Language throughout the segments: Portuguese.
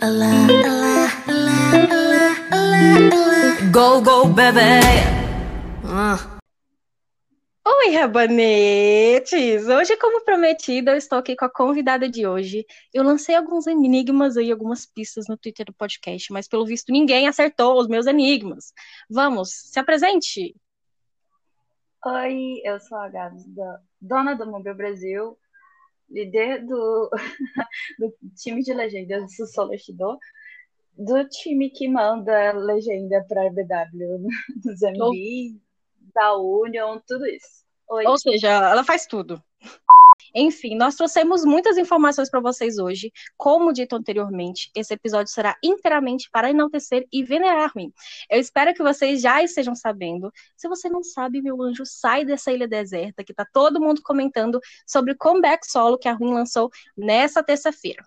Olá, olá, olá, olá, olá, olá. Go, go, bebê. Ah. Oi, rabanetes! Hoje, como prometido, eu estou aqui com a convidada de hoje. Eu lancei alguns enigmas aí, algumas pistas no Twitter do podcast, mas pelo visto ninguém acertou os meus enigmas. Vamos, se apresente! Oi, eu sou a Gabs, da- dona do Mobile Brasil, líder do, do time de legendas do Solostidor, do time que manda legenda para BW, do Zambi, da Union, tudo isso. Oi. Ou seja, ela faz tudo. Enfim, nós trouxemos muitas informações para vocês hoje. Como dito anteriormente, esse episódio será inteiramente para enaltecer e venerar Ruim. Eu espero que vocês já estejam sabendo. Se você não sabe, meu anjo, sai dessa ilha deserta que tá todo mundo comentando sobre o comeback solo que a Ruim lançou nessa terça-feira.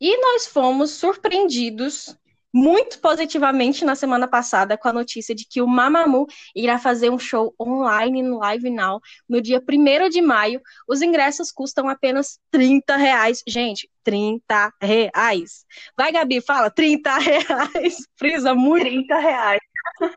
E nós fomos surpreendidos muito positivamente na semana passada com a notícia de que o Mamamoo irá fazer um show online no Live Now no dia 1 de maio. Os ingressos custam apenas 30 reais. Gente, 30 reais. Vai, Gabi, fala, 30 reais. Frisa muito. 30 reais.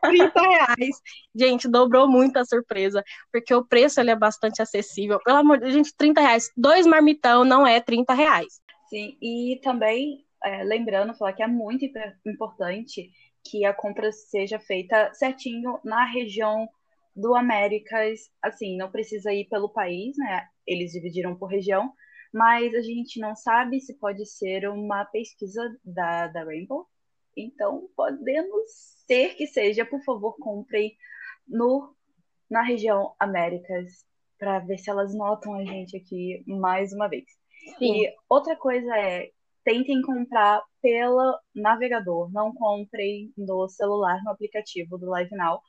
30 reais. Gente, dobrou muito a surpresa, porque o preço ele é bastante acessível. Pelo amor de Deus, gente, 30 reais. Dois marmitão não é 30 reais. Sim, e também é, lembrando, falar que é muito imp- importante que a compra seja feita certinho na região do Américas. Assim, não precisa ir pelo país, né? Eles dividiram por região, mas a gente não sabe se pode ser uma pesquisa da, da Rainbow. Então, podemos ser que seja, por favor, comprem no, na região Américas para ver se elas notam a gente aqui mais uma vez. Sim. E outra coisa é, tentem comprar pelo navegador, não comprem no celular, no aplicativo do Live Now,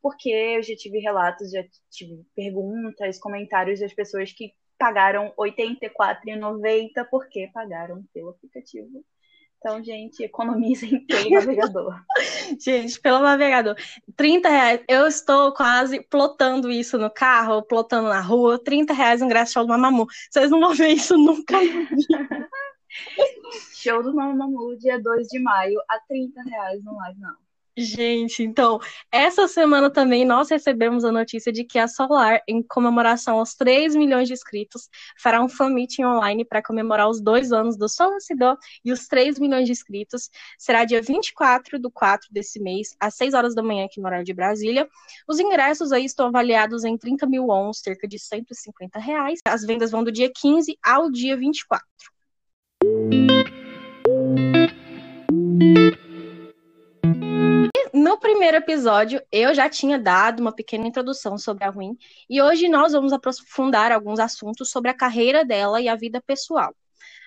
porque eu já tive relatos, já tive perguntas, comentários das pessoas que pagaram R$ 84,90 porque pagaram pelo aplicativo. Então, gente, economizem pelo navegador. Gente, pelo navegador. 30 reais. Eu estou quase plotando isso no carro, plotando na rua. 30 reais ingresso show do Mamamoo. Vocês não vão ver isso nunca. Show do Mamamoo, dia 2 de maio, a 30 reais no live, não. Gente, então, essa semana também nós recebemos a notícia de que a Solar, em comemoração aos 3 milhões de inscritos, fará um fan meeting online para comemorar os dois anos do Solacidor e os 3 milhões de inscritos. Será dia 24 do 4 desse mês, às 6 horas da manhã, aqui no horário de Brasília. Os ingressos aí estão avaliados em 30 mil ons, cerca de 150 reais. As vendas vão do dia 15 ao dia 24. No primeiro episódio, eu já tinha dado uma pequena introdução sobre a Ruim, e hoje nós vamos aprofundar alguns assuntos sobre a carreira dela e a vida pessoal.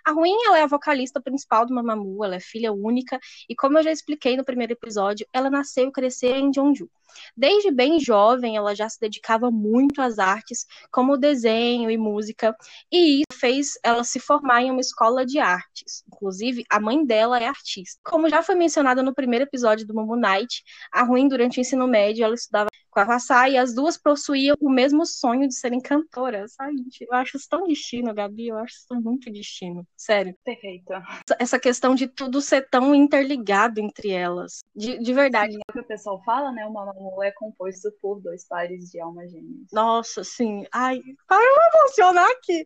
A Ruim, ela é a vocalista principal do Mamamoo, ela é filha única, e como eu já expliquei no primeiro episódio, ela nasceu e cresceu em Jeonju. Desde bem jovem, ela já se dedicava muito às artes, como desenho e música, e isso fez ela se formar em uma escola de artes. Inclusive, a mãe dela é artista. Como já foi mencionado no primeiro episódio do Momo Night, a Ruim, durante o ensino médio, ela estudava com a Hassá e as duas possuíam o mesmo sonho de serem cantoras. Ai, eu acho isso tão destino, Gabi, eu acho isso muito destino. Sério. Perfeito. Essa questão de tudo ser tão interligado entre elas. De, de verdade. Sim, é o que o pessoal fala, né? O Mamamoo é composto por dois pares de almas gêmeas. Nossa, sim. Ai, para eu emocionar aqui.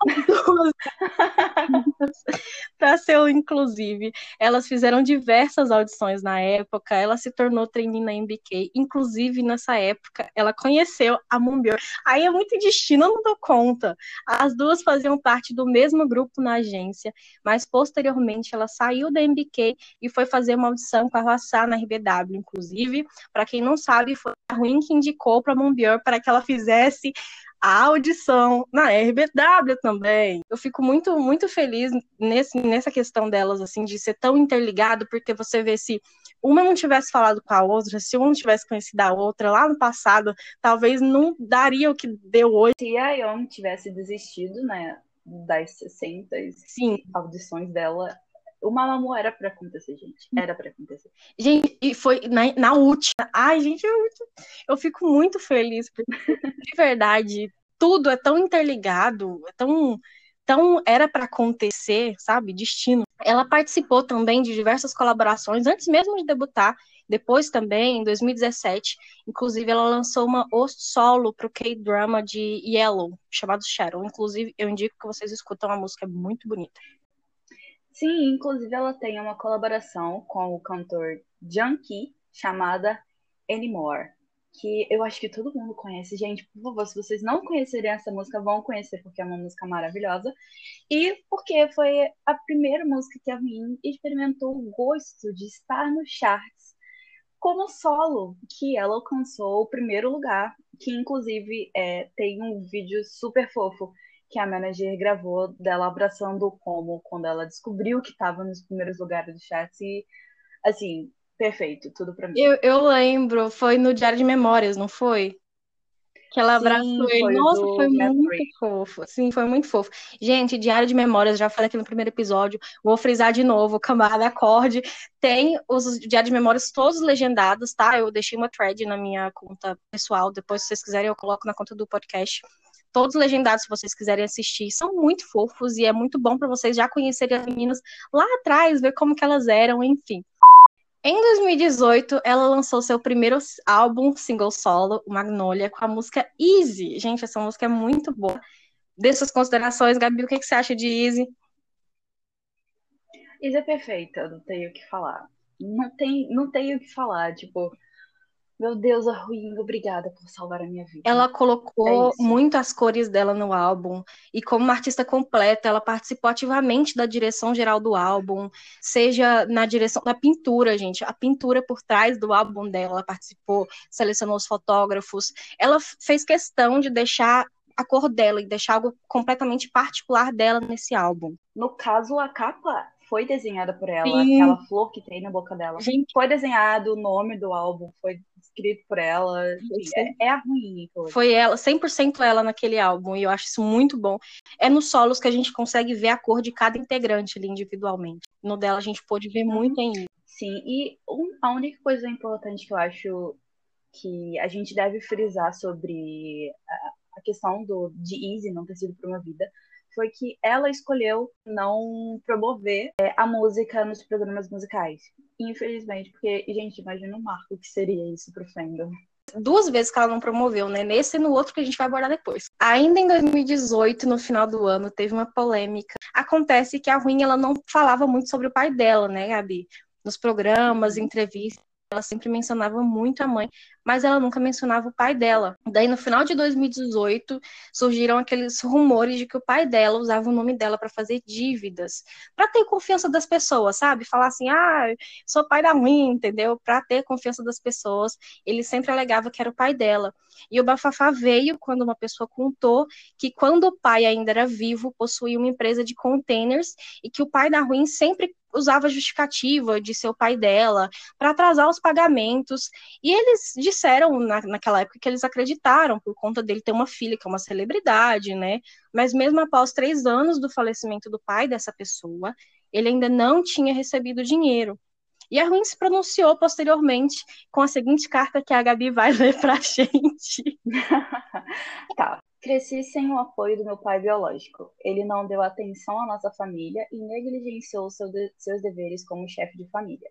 Para ser inclusive, elas fizeram diversas audições na época. Ela se tornou trainee na MBK. Inclusive, nessa época, ela conheceu a Moonbird. Aí é muito destino, eu não dou conta. As duas faziam parte do mesmo grupo na agência, mas posteriormente ela saiu da MBK e foi fazer uma audição com a Rossá na RBW. Inclusive, para quem não sabe, foi a Ruim que indicou para a Moonbird para que ela fizesse a audição na RBW também. Eu fico muito, muito feliz nesse, nessa questão delas, assim, de ser tão interligado, porque você vê se uma não tivesse falado com a outra, se uma não tivesse conhecido a outra lá no passado, talvez não daria o que deu hoje. Se a Young tivesse desistido, né, das 60 Sim. audições dela, o Mamamoo era pra acontecer, gente. Era pra acontecer. Gente, e foi na, na última. Ai, gente, eu, eu fico muito feliz, porque de verdade, tudo é tão interligado, é tão, tão era para acontecer, sabe? Destino. Ela participou também de diversas colaborações antes mesmo de debutar. Depois também, em 2017, inclusive ela lançou uma host solo para o K-drama de Yellow, chamado Shadow. Inclusive, eu indico que vocês escutam a música, é muito bonita. Sim, inclusive ela tem uma colaboração com o cantor Junkie chamada Anymore, que eu acho que todo mundo conhece. Gente, por favor, se vocês não conhecerem essa música, vão conhecer porque é uma música maravilhosa. E porque foi a primeira música que a Min experimentou o gosto de estar no charts como solo, que ela alcançou o primeiro lugar, que inclusive é, tem um vídeo super fofo que a manager gravou dela abraçando o Como quando ela descobriu que estava nos primeiros lugares do chat. E, assim, perfeito, tudo pra mim. Eu, eu lembro, foi no Diário de Memórias, não foi? Que ela abraçou Sim, ele. foi o Nossa, foi muito fofo. Sim, foi muito fofo. Gente, Diário de Memórias, já falei aqui no primeiro episódio, vou frisar de novo, camarada acorde. Tem os Diário de Memórias todos legendados, tá? Eu deixei uma thread na minha conta pessoal, depois se vocês quiserem eu coloco na conta do podcast. Todos legendados, se vocês quiserem assistir, são muito fofos e é muito bom para vocês já conhecerem as meninas lá atrás, ver como que elas eram, enfim. Em 2018, ela lançou seu primeiro álbum single solo, Magnolia, com a música Easy. Gente, essa música é muito boa. Dê suas considerações, Gabi, o que, que você acha de Easy? Isa é perfeita, não tenho o que falar. Não tem, não tenho o que falar, tipo, meu Deus, a Ruim, obrigada por salvar a minha vida. Ela colocou É muito as cores dela no álbum e como uma artista completa, ela participou ativamente da direção geral do álbum, seja na direção da pintura, gente, a pintura por trás do álbum dela, ela participou, selecionou os fotógrafos. Ela fez questão de deixar a cor dela e deixar algo completamente particular dela nesse álbum. No caso, a capa foi desenhada por ela, Sim. aquela flor que tem na boca dela. Gente, Foi desenhado, o nome do álbum foi escrito por ela. Enfim, é, é a Ruim. eu- Foi ela, 100% ela naquele álbum, e eu acho isso muito bom. É nos solos que a gente consegue ver a cor de cada integrante ali individualmente. No dela a gente pôde ver muito em Eve. Sim, e um- a única coisa importante que eu acho que a gente deve frisar sobre a, a questão do, de Easy não ter sido promovida foi que ela escolheu não promover é, a música nos programas musicais. Infelizmente, porque, gente, imagina o marco que seria isso pro fandom. Duas vezes que ela não promoveu, né? Nesse e no outro que a gente vai abordar depois. Ainda em 2018, no final do ano, teve uma polêmica. Acontece que a Ruim ela não falava muito sobre o pai dela, né, Gabi? Nos programas, entrevistas, ela sempre mencionava muito a mãe, mas ela nunca mencionava o pai dela. Daí, no final de 2018, surgiram aqueles rumores de que o pai dela usava o nome dela para fazer dívidas, para ter confiança das pessoas, sabe? Falar assim, ah, sou pai da ruim, entendeu? Para ter confiança das pessoas. Ele sempre alegava que era o pai dela. E o bafafá veio quando uma pessoa contou que quando o pai ainda era vivo, possuía uma empresa de containers e que o pai da ruim sempre usava justificativa de ser o pai dela para atrasar os pagamentos. E eles disseram na, naquela época que eles acreditaram por conta dele ter uma filha que é uma celebridade, né? Mas mesmo após três anos do falecimento do pai dessa pessoa, ele ainda não tinha recebido dinheiro. E a Ruim se pronunciou posteriormente com a seguinte carta que a Gabi vai ler pra gente. tá. Cresci sem o apoio do meu pai biológico. Ele não deu atenção à nossa família e negligenciou seu de seus deveres como chefe de família.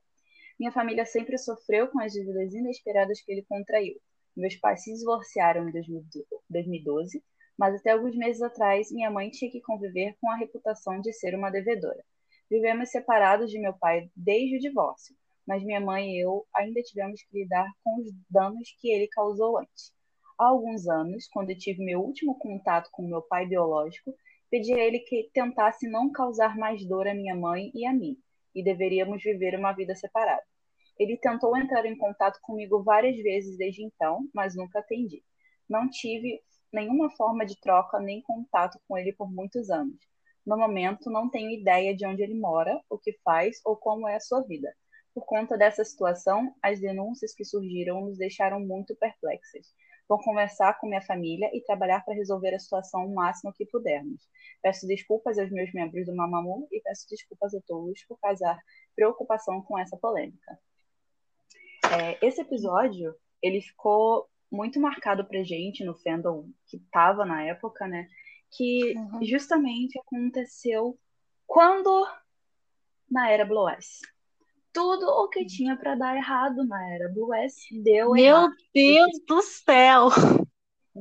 Minha família sempre sofreu com as dívidas inesperadas que ele contraiu. Meus pais se divorciaram em 2012, mas até alguns meses atrás minha mãe tinha que conviver com a reputação de ser uma devedora. Vivemos separados de meu pai desde o divórcio, mas minha mãe e eu ainda tivemos que lidar com os danos que ele causou antes. Há alguns anos, quando eu tive meu último contato com meu pai biológico, pedi a ele que tentasse não causar mais dor à minha mãe e a mim, e deveríamos viver uma vida separada. Ele tentou entrar em contato comigo várias vezes desde então, mas nunca atendi. Não tive nenhuma forma de troca nem contato com ele por muitos anos. No momento, não tenho ideia de onde ele mora, o que faz ou como é a sua vida. Por conta dessa situação, as denúncias que surgiram nos deixaram muito perplexas. Vou conversar com minha família e trabalhar para resolver a situação o máximo que pudermos. Peço desculpas aos meus membros do Mamamoo e peço desculpas a todos por causar preocupação com essa polêmica. É, esse episódio ele ficou muito marcado pra gente no fandom que tava na época, né? Que uhum. justamente aconteceu quando na era Blue S. Tudo o que tinha para dar errado na era Blue S deu Meu errado. Meu Deus do céu!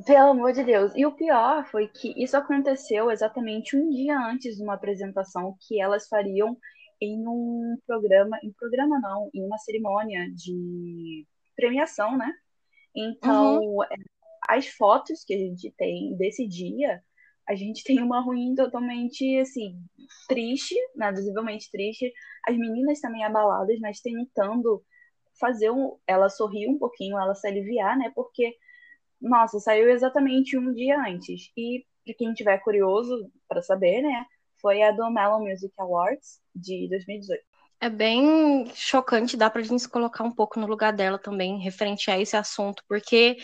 Pelo amor de Deus. E o pior foi que isso aconteceu exatamente um dia antes de uma apresentação que elas fariam em um programa, em programa não, em uma cerimônia de premiação, né? Então, uhum. as fotos que a gente tem desse dia, a gente tem uma ruim totalmente, assim, triste, né? visivelmente triste. As meninas também abaladas, mas tentando fazer um, ela sorrir um pouquinho, ela se aliviar, né? Porque nossa, saiu exatamente um dia antes. E para quem tiver curioso para saber, né, foi a do Melon Music Awards de 2018. É bem chocante, dá pra gente se colocar um pouco no lugar dela também, referente a esse assunto, porque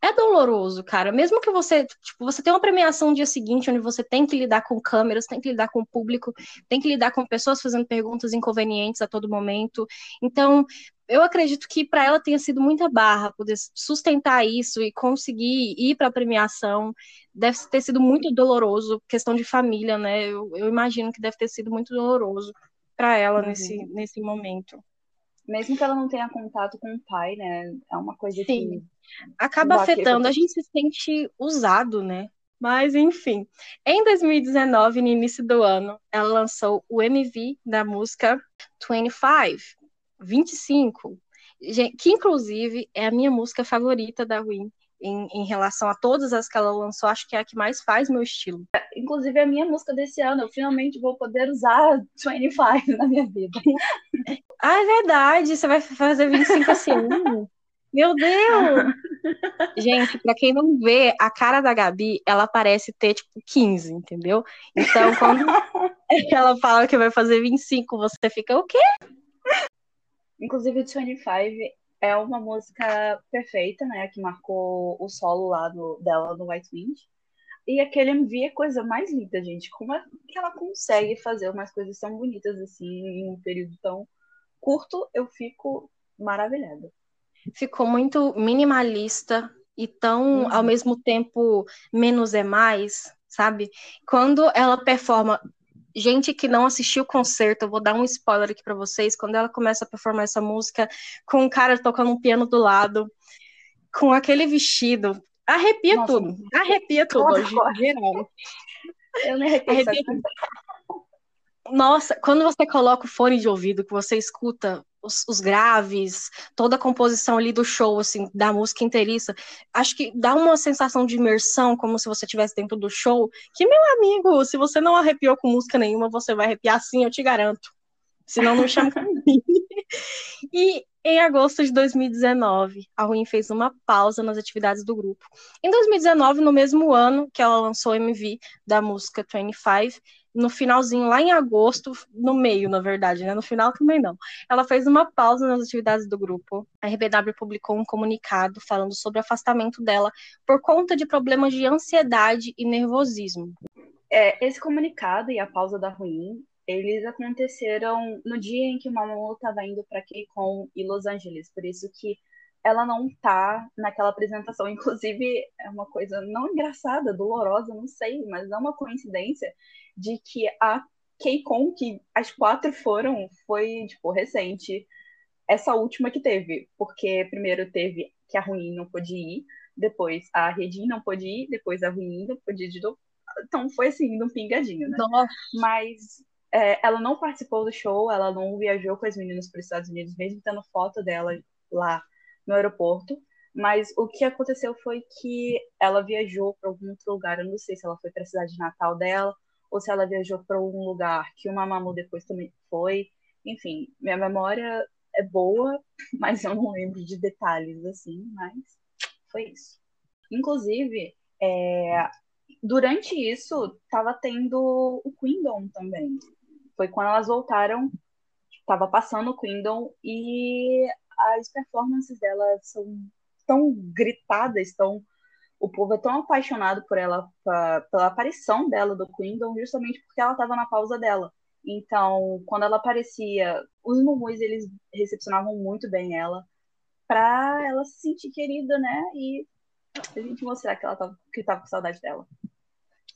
é doloroso, cara. Mesmo que você, tipo, você tem uma premiação no dia seguinte, onde você tem que lidar com câmeras, tem que lidar com o público, tem que lidar com pessoas fazendo perguntas inconvenientes a todo momento. Então, eu acredito que para ela tenha sido muita barra poder sustentar isso e conseguir ir para a premiação. Deve ter sido muito doloroso, questão de família, né? Eu, eu imagino que deve ter sido muito doloroso para ela uhum. nesse, nesse momento. Mesmo que ela não tenha contato com o pai, né? É uma coisa Sim. que. Acaba afetando, a gente se sente usado, né? Mas, enfim. Em 2019, no início do ano, ela lançou o MV da música 25, 25, que inclusive é a minha música favorita da Win em, em, relação a todas as que ela lançou, acho que é a que mais faz meu estilo. Inclusive, a minha música desse ano, eu finalmente vou poder usar 25 na minha vida. Ah, é verdade, você vai fazer 25 assim. Meu Deus! Gente, pra quem não vê, a cara da Gabi, ela parece ter, tipo, 15, entendeu? Então, quando ela fala que vai fazer 25, você fica, o quê? Inclusive, 25 é uma música perfeita, né? Que marcou o solo lá do, dela no White Wind. E aquele MV é coisa mais linda, gente. Como é que ela consegue fazer umas coisas tão bonitas assim em um período tão curto? Eu fico maravilhada. Ficou muito minimalista e tão, uhum. ao mesmo tempo, menos é mais, sabe? Quando ela performa gente que não assistiu o concerto, eu vou dar um spoiler aqui para vocês, quando ela começa a performar essa música com um cara tocando um piano do lado, com aquele vestido, arrepia Nossa, tudo, arrepia tudo hoje, geral. Eu me arrepio. Arrepia Nossa, quando você coloca o fone de ouvido, que você escuta os, os, graves, toda a composição ali do show, assim, da música inteiriça, acho que dá uma sensação de imersão, como se você estivesse dentro do show, que, meu amigo, se você não arrepiou com música nenhuma, você vai arrepiar sim, eu te garanto. Senão não chama e em agosto de 2019, a Ruim fez uma pausa nas atividades do grupo. Em 2019, no mesmo ano que ela lançou o MV da música 25, no finalzinho, lá em agosto, no meio, na verdade, né? No final também não. Ela fez uma pausa nas atividades do grupo. A RBW publicou um comunicado falando sobre o afastamento dela por conta de problemas de ansiedade e nervosismo. É, esse comunicado e a pausa da Ruim, eles aconteceram no dia em que o Mamamoo estava indo para KCON e Los Angeles, por isso que ela não tá naquela apresentação. Inclusive, é uma coisa não engraçada, dolorosa, não sei, mas é uma coincidência de que a KCON, que as quatro foram, foi, tipo, recente. Essa última que teve, porque primeiro teve que a Ruim não pôde ir, depois a Redin não pôde ir, depois a Ruim não pôde ir de novo. Então foi assim, um pingadinho, né? Nossa. Mas é, ela não participou do show, ela não viajou com as meninas para os Estados Unidos, mesmo tendo foto dela lá no aeroporto. Mas o que aconteceu foi que ela viajou para algum outro lugar. Eu não sei se ela foi para a cidade natal dela ou se ela viajou para algum lugar que o Mamamoo depois também foi. Enfim, minha memória é boa, mas eu não lembro de detalhes assim, mas foi isso. Inclusive, é, durante isso, estava tendo o Queendom também. Foi quando elas voltaram, estava passando o Queendom e as performances delas são tão gritadas, tão o povo é tão apaixonado por ela, pra, pela aparição dela do Queendom, justamente porque ela estava na pausa dela. Então, quando ela aparecia, os mumus eles recepcionavam muito bem ela. pra ela se sentir querida, né? E a gente mostrar que ela tava, que tava com saudade dela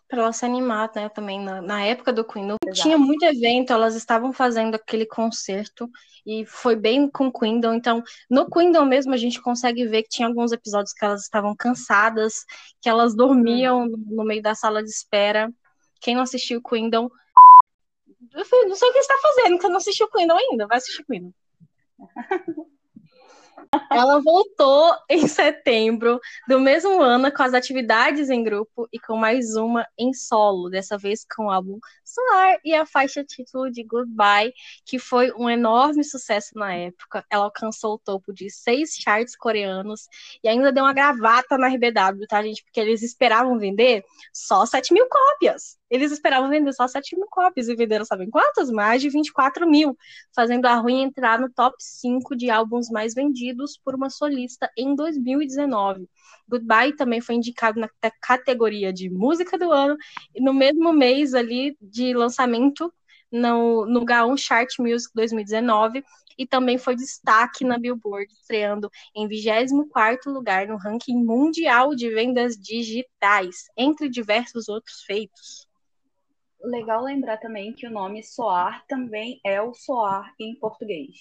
para ela se animar, né, também na, na época do Queen. Não tinha muito evento, elas estavam fazendo aquele concerto e foi bem com Queendom. Então, no Queendom mesmo a gente consegue ver que tinha alguns episódios que elas estavam cansadas, que elas dormiam hum. no meio da sala de espera. Quem não assistiu Queendom, não sei o que está fazendo, que não assistiu Queendom ainda, vai assistir Queendom. Ela voltou em setembro do mesmo ano com as atividades em grupo e com mais uma em solo, dessa vez com o álbum Solar e a faixa título de Goodbye, que foi um enorme sucesso na época. Ela alcançou o topo de seis charts coreanos e ainda deu uma gravata na RBW, tá, gente? Porque eles esperavam vender só 7 mil cópias. Eles esperavam vender só 7 mil cópias e venderam, sabem quantas? Mais de 24 mil, fazendo a Ruim entrar no top 5 de álbuns mais vendidos por uma solista em 2019. Goodbye também foi indicado na categoria de música do ano e no mesmo mês ali de lançamento no, no Gaon Chart Music 2019 e também foi destaque na Billboard, estreando em 24º lugar no ranking mundial de vendas digitais, entre diversos outros feitos legal lembrar também que o nome soar também é o soar em português.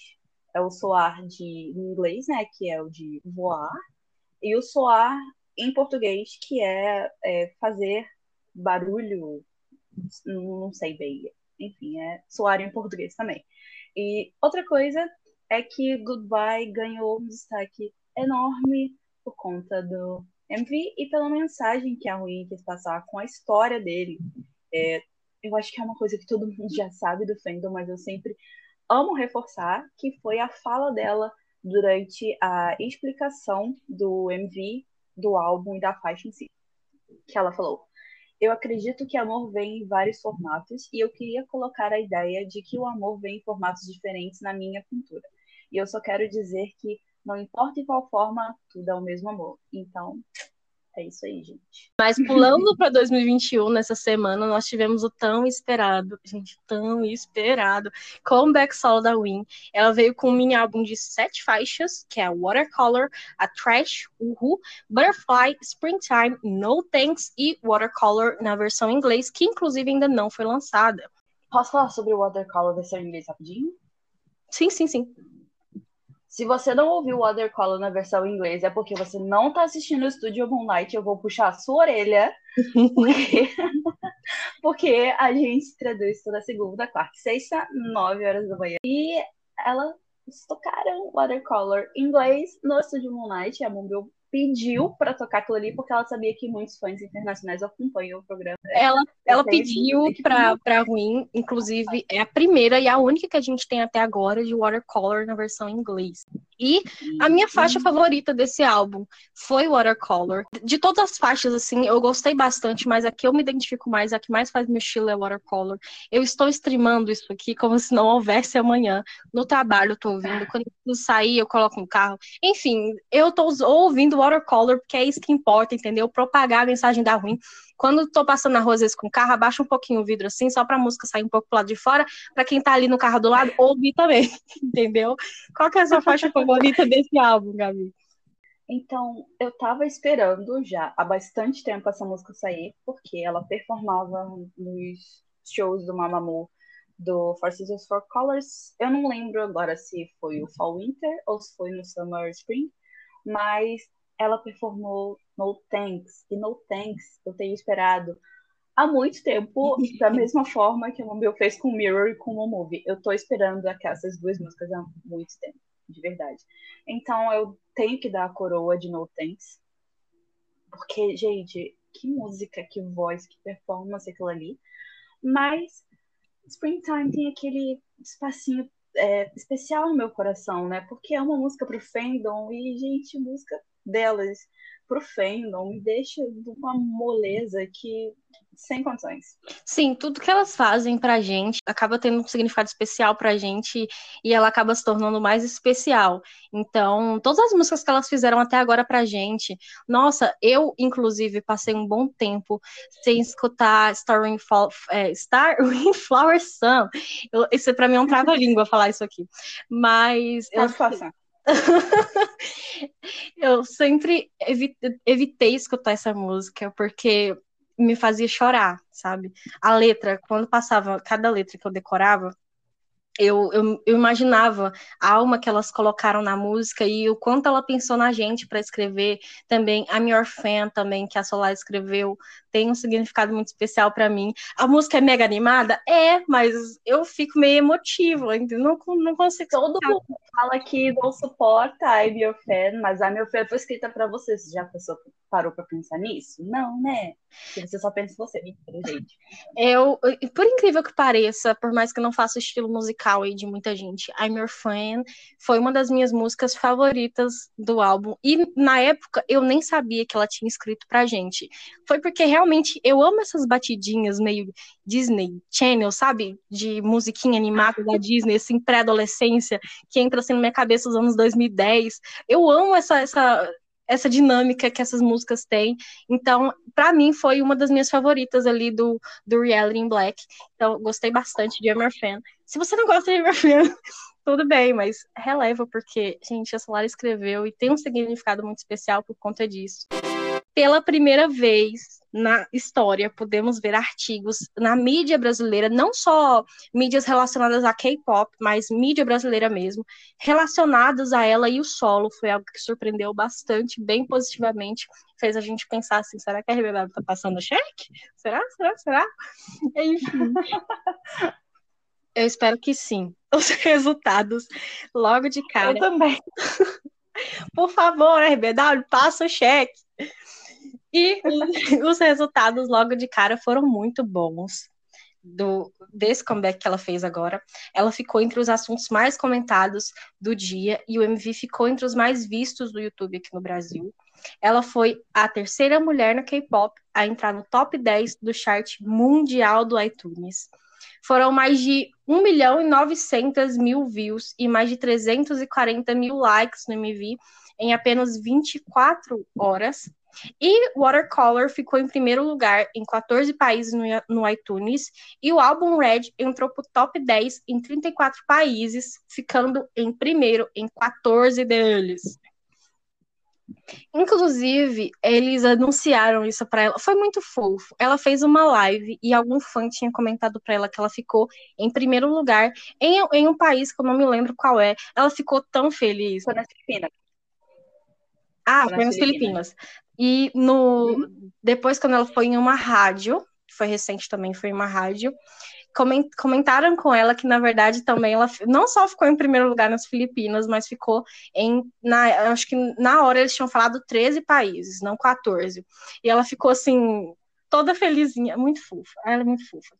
É o soar de em inglês, né, que é o de voar, e o soar em português, que é, é fazer barulho, não sei bem, enfim, é soar em português também. E outra coisa é que Goodbye ganhou um destaque enorme por conta do MV e pela mensagem que a Ruin quis passar com a história dele. É, eu acho que é uma coisa que todo mundo já sabe do fandom, mas eu sempre amo reforçar, que foi a fala dela durante a explicação do MV, do álbum e da faixa em si. Que ela falou: Eu acredito que amor vem em vários formatos e eu queria colocar a ideia de que o amor vem em formatos diferentes na minha pintura. E eu só quero dizer que não importa em qual forma, tudo é o mesmo amor. Então, é isso aí, gente. Mas pulando para 2021, nessa semana, nós tivemos o tão esperado, gente, tão esperado, comeback solo da Win. Ela veio com um mini álbum de sete faixas, que é Watercolor, a Trash, Uhu, Butterfly, Springtime, No Thanks e Watercolor na versão em inglês, que inclusive ainda não foi lançada. Posso falar sobre o Watercolor versão em inglês rapidinho? Sim, sim, sim. Se você não ouviu o Watercolor na versão em inglês, é porque você não tá assistindo o Estúdio Moonlight. Eu vou puxar a sua orelha. Porque, porque a gente traduz toda segunda, quarta e sexta, nove horas da manhã. E elas tocaram Watercolor em inglês no Estúdio Moonlight. A Mumble pediu para tocar aquilo ali porque ela sabia que muitos fãs internacionais acompanham o programa. Ela, ela pediu para Ruim, inclusive é a primeira e a única que a gente tem até agora de Watercolor na versão em inglês. E a minha faixa favorita desse álbum foi Watercolor. De todas as faixas, assim, eu gostei bastante, mas a que eu me identifico mais, a que mais faz meu estilo é Watercolor. Eu estou streamando isso aqui como se não houvesse amanhã. No trabalho eu tô ouvindo, quando eu sair eu coloco no carro. Enfim, eu tô ouvindo Watercolor porque é isso que importa, entendeu? Propagar a mensagem da ruim. Quando tô passando na rua, às vezes, com o carro, abaixa um pouquinho o vidro assim, só pra música sair um pouco pro lado de fora, pra quem tá ali no carro do lado, ouvir também, entendeu? Qual que é a sua faixa favorita desse álbum, Gabi? Então, eu tava esperando já há bastante tempo essa música sair, porque ela performava nos shows do Mamamoo do Four Seasons Four Colors. Eu não lembro agora se foi o Fall Winter ou se foi no Summer Spring, mas ela performou No Thanks. E No Thanks eu tenho esperado há muito tempo, da mesma forma que a Mobile fez com Mirror e com o Movie. Eu tô esperando essas duas músicas há muito tempo, de verdade. Então eu tenho que dar a coroa de No Thanks. Porque, gente, que música, que voz, que performance aquilo ali. Mas Springtime tem aquele espacinho é, especial no meu coração, né? Porque é uma música pro fandom e, gente, música delas pro fandom me deixa de uma moleza que sem condições. Sim, tudo que elas fazem pra gente acaba tendo um significado especial pra gente e ela acaba se tornando mais especial. Então, todas as músicas que elas fizeram até agora pra gente, nossa, eu, inclusive, passei um bom tempo sem escutar Starring Fall, é, Star Flower Sun. Eu, isso pra mim é um trava-língua falar isso aqui. Mas. Pode eu, passar eu sempre evitei escutar essa música porque me fazia chorar, sabe? A letra, quando passava cada letra que eu decorava, eu, eu, eu, imaginava a alma que elas colocaram na música e o quanto ela pensou na gente para escrever. Também a Your Fan, também, que a Solar escreveu, tem um significado muito especial para mim. A música é mega animada? É, mas eu fico meio emotiva? Não, não consigo. Todo mundo fala que não suporta a I'm Your Fan, mas a Your Fan foi escrita para você. Você já pensou, parou para pensar nisso? Não, né? Porque você só pensa em você, gente. Eu, por incrível que pareça, por mais que eu não faça o estilo musical aí de muita gente, I'm Your Fan foi uma das minhas músicas favoritas do álbum. E na época eu nem sabia que ela tinha escrito pra gente. Foi porque realmente eu amo essas batidinhas meio Disney Channel, sabe? De musiquinha animada da Disney, assim, pré-adolescência, que entra assim na minha cabeça nos anos 2010. Eu amo essa, essa essa dinâmica que essas músicas têm. Então, para mim, foi uma das minhas favoritas ali do, do Reality in Black. Então, gostei bastante de Emer Fan. Se você não gosta de Emer Fan, tudo bem, mas releva, porque, gente, a Solar escreveu e tem um significado muito especial por conta disso pela primeira vez na história, podemos ver artigos na mídia brasileira, não só mídias relacionadas a K-pop, mas mídia brasileira mesmo, relacionados a ela e o solo. Foi algo que surpreendeu bastante, bem positivamente. Fez a gente pensar assim: será que a RBW tá passando cheque? Será? Será? Será? Enfim. Eu espero que sim. Os resultados logo de cara. Eu também. Por favor, RBW, passa o cheque. E os resultados logo de cara foram muito bons. Do, desse comeback que ela fez agora. Ela ficou entre os assuntos mais comentados do dia e o MV ficou entre os mais vistos do YouTube aqui no Brasil. Ela foi a terceira mulher no K-pop a entrar no top 10 do chart mundial do iTunes. Foram mais de 1 milhão e 900 mil views e mais de 340 mil likes no MV em apenas 24 horas, e Watercolor ficou em primeiro lugar em 14 países no, no iTunes. E o álbum Red entrou para o top 10 em 34 países, ficando em primeiro em 14 deles. Inclusive, eles anunciaram isso para ela. Foi muito fofo. Ela fez uma live e algum fã tinha comentado para ela que ela ficou em primeiro lugar em, em, um país que eu não me lembro qual é. Ela ficou tão feliz. Foi nas Filipinas. Ah, foi, nas Filipinas. Filipinas. E no uhum. depois, quando ela foi em uma rádio, foi recente também, foi em uma rádio, comentaram com ela que, na verdade, também ela não só ficou em primeiro lugar nas Filipinas, mas ficou em. Na, acho que na hora eles tinham falado 13 países, não 14. E ela ficou assim, toda felizinha, muito fofa. Ela é muito fofa.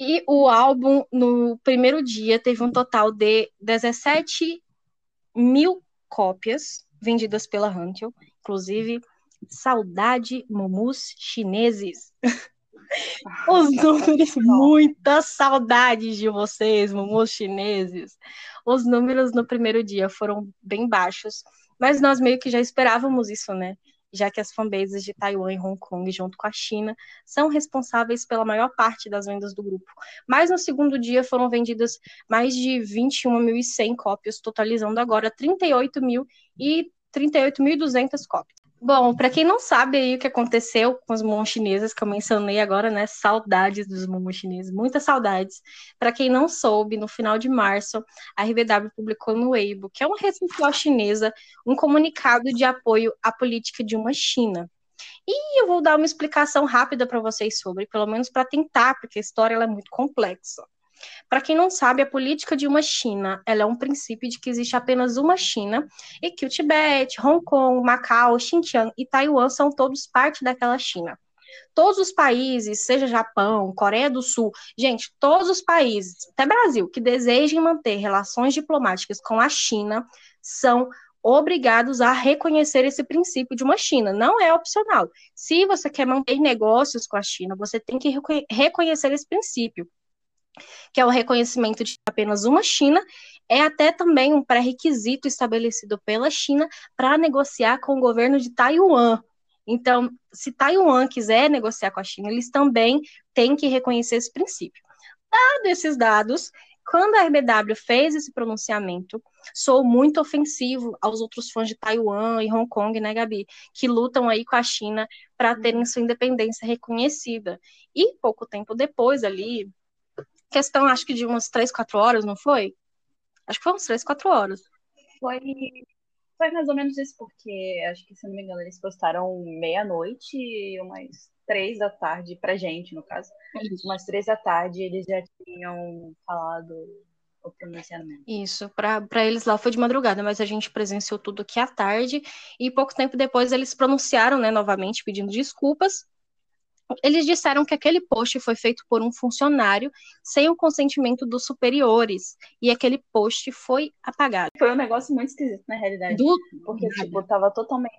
E o álbum, no primeiro dia, teve um total de 17 mil cópias vendidas pela Hunter Inclusive, saudade mumus chineses. Os números, muitas saudades de vocês, mumus chineses. Os números no primeiro dia foram bem baixos, mas nós meio que já esperávamos isso, né? Já que as fanbases de Taiwan e Hong Kong, junto com a China, são responsáveis pela maior parte das vendas do grupo. Mas no segundo dia foram vendidas mais de 21.100 cópias, totalizando agora 38 mil e 38.200 cópias. Bom, para quem não sabe aí o que aconteceu com os momos chineses, que eu mencionei agora, né? Saudades dos momos chineses, muitas saudades. Para quem não soube, no final de março, a RBW publicou no Weibo, que é uma rede social chinesa, um comunicado de apoio à política de uma China. E eu vou dar uma explicação rápida para vocês sobre, pelo menos para tentar, porque a história é muito complexa. Para quem não sabe, a política de uma China ela é um princípio de que existe apenas uma China e que o Tibete, Hong Kong, Macau, Xinjiang e Taiwan são todos parte daquela China. Todos os países, seja Japão, Coreia do Sul, gente, todos os países, até Brasil, que desejem manter relações diplomáticas com a China, são obrigados a reconhecer esse princípio de uma China. Não é opcional. Se você quer manter negócios com a China, você tem que reconhecer esse princípio que é o reconhecimento de apenas uma China, é até também um pré-requisito estabelecido pela China para negociar com o governo de Taiwan. Então, se Taiwan quiser negociar com a China, eles também têm que reconhecer esse princípio. Dado esses dados, quando a RBW fez esse pronunciamento, sou muito ofensivo aos outros fãs de Taiwan e Hong Kong, né, Gabi, que lutam aí com a China para terem sua independência reconhecida. E pouco tempo depois ali, questão acho que de umas três, quatro horas, não foi? Acho que foi uns três, quatro horas. Foi, foi mais ou menos isso, porque acho que, se não me engano, eles postaram meia-noite e umas três da tarde, pra gente, no caso. Isso. Umas três da tarde, eles já tinham falado o pronunciamento. Isso, para eles lá foi de madrugada, mas a gente presenciou tudo aqui à tarde, e pouco tempo depois eles pronunciaram, né, novamente, pedindo desculpas, eles disseram que aquele post foi feito por um funcionário sem o consentimento dos superiores e aquele post foi apagado. Foi um negócio muito esquisito na realidade. Do... Porque, nada. tipo, tava totalmente.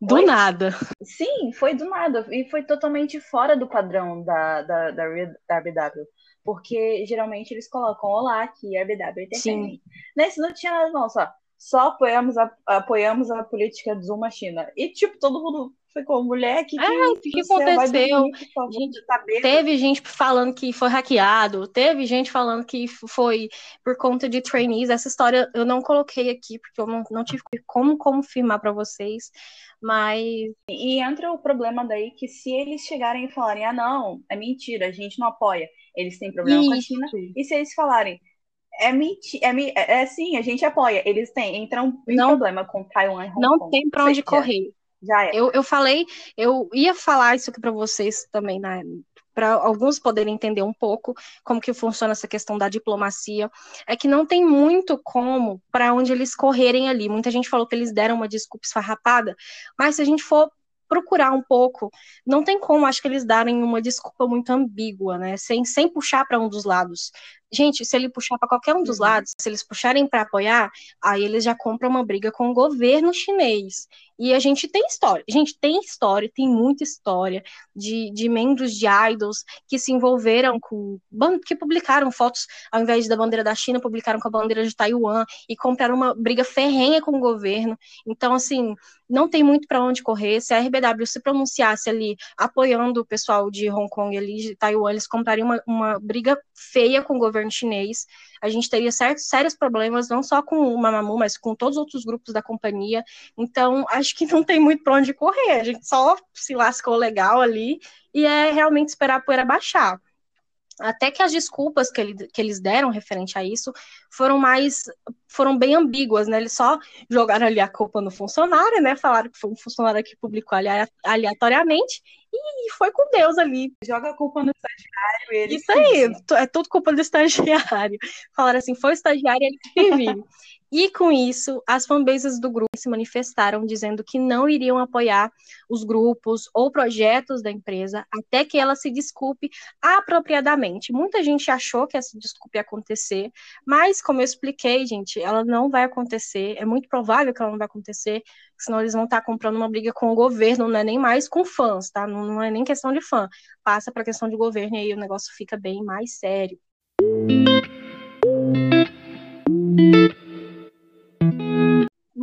Do foi... nada. Sim, foi do nada. E foi totalmente fora do padrão da, da, da, da RBW. Porque geralmente eles colocam olá aqui, RBW Sim. Nesse não tinha nada, não, só. Só apoiamos a, apoiamos a política de Zuma China. E, tipo, todo mundo ficou mulher que, ah, que, que aconteceu? gente, teve gente falando que foi hackeado, teve gente falando que foi por conta de trainees. Essa história eu não coloquei aqui porque eu não, não tive como confirmar para vocês, mas e entra o problema daí que se eles chegarem e falarem ah não, é mentira, a gente não apoia, eles têm problema Isso. com a China. E se eles falarem é mentira, é, é, é sim, a gente apoia. Eles têm, entram em não, problema com Taiwan e Hong Não Kong. tem para onde correr. Já é. Eu, eu falei, eu ia falar isso aqui para vocês também, né? Para alguns poderem entender um pouco como que funciona essa questão da diplomacia, é que não tem muito como para onde eles correrem ali. Muita gente falou que eles deram uma desculpa esfarrapada, mas se a gente for procurar um pouco, não tem como, acho que eles darem uma desculpa muito ambígua, né? Sem, sem puxar para um dos lados. Gente, se ele puxar para qualquer um dos uhum. lados, se eles puxarem para apoiar, aí eles já compram uma briga com o governo chinês. E a gente tem história. A gente tem história, tem muita história de, de membros de idols que se envolveram com. que publicaram fotos, ao invés da bandeira da China, publicaram com a bandeira de Taiwan e compraram uma briga ferrenha com o governo. Então, assim, não tem muito para onde correr. Se a RBW se pronunciasse ali apoiando o pessoal de Hong Kong ali, de Taiwan, eles comprariam uma, uma briga feia com o governo chinês, a gente teria certos, sérios problemas, não só com o Mamamoo, mas com todos os outros grupos da companhia. Então, acho que não tem muito para onde correr. A gente só se lascou legal ali e é realmente esperar a poeira baixar até que as desculpas que, ele, que, eles deram referente a isso foram mais foram bem ambíguas, né? Eles só jogaram ali a culpa no funcionário, né? Falaram que foi um funcionário que publicou aleatoriamente e foi com Deus ali. Joga a culpa no estagiário. Ele Isso aí, é tudo culpa do estagiário. Falaram assim, foi o estagiário ele que vive. E com isso, as fanbases do grupo se manifestaram dizendo que não iriam apoiar os grupos ou projetos da empresa até que ela se desculpe apropriadamente. Muita gente achou que essa desculpa ia acontecer, mas como eu expliquei, gente, ela não vai acontecer. É muito provável que ela não vai acontecer, senão eles vão estar comprando uma briga com o governo, não é nem mais com fãs, tá? Não, não é nem questão de fã. Passa para questão de governo e aí o negócio fica bem mais sério.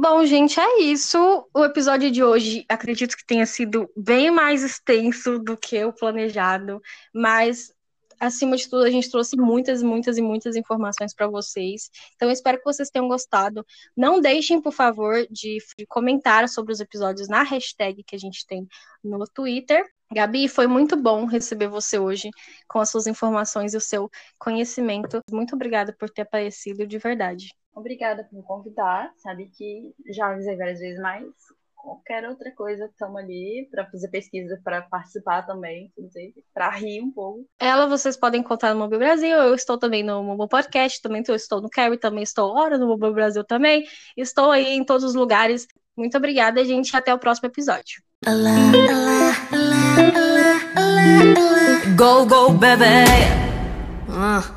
Bom, gente, é isso. O episódio de hoje acredito que tenha sido bem mais extenso do que o planejado, mas acima de tudo a gente trouxe muitas, muitas e muitas informações para vocês. Então espero que vocês tenham gostado. Não deixem, por favor, de, de comentar sobre os episódios na hashtag que a gente tem no Twitter. Gabi, foi muito bom receber você hoje com as suas informações e o seu conhecimento. Muito obrigada por ter aparecido de verdade. Obrigada por me convidar. Sabe que já avisei várias vezes, mas qualquer outra coisa, estamos ali para fazer pesquisa, para participar também, para rir um pouco. Ela vocês podem encontrar no Mobile Brasil, eu estou também no Mobile Podcast, também estou no Carry, também estou hora no Mobile Brasil também, estou aí em todos os lugares. Muito obrigada, gente, até o próximo episódio. Go, go, baby! Uh.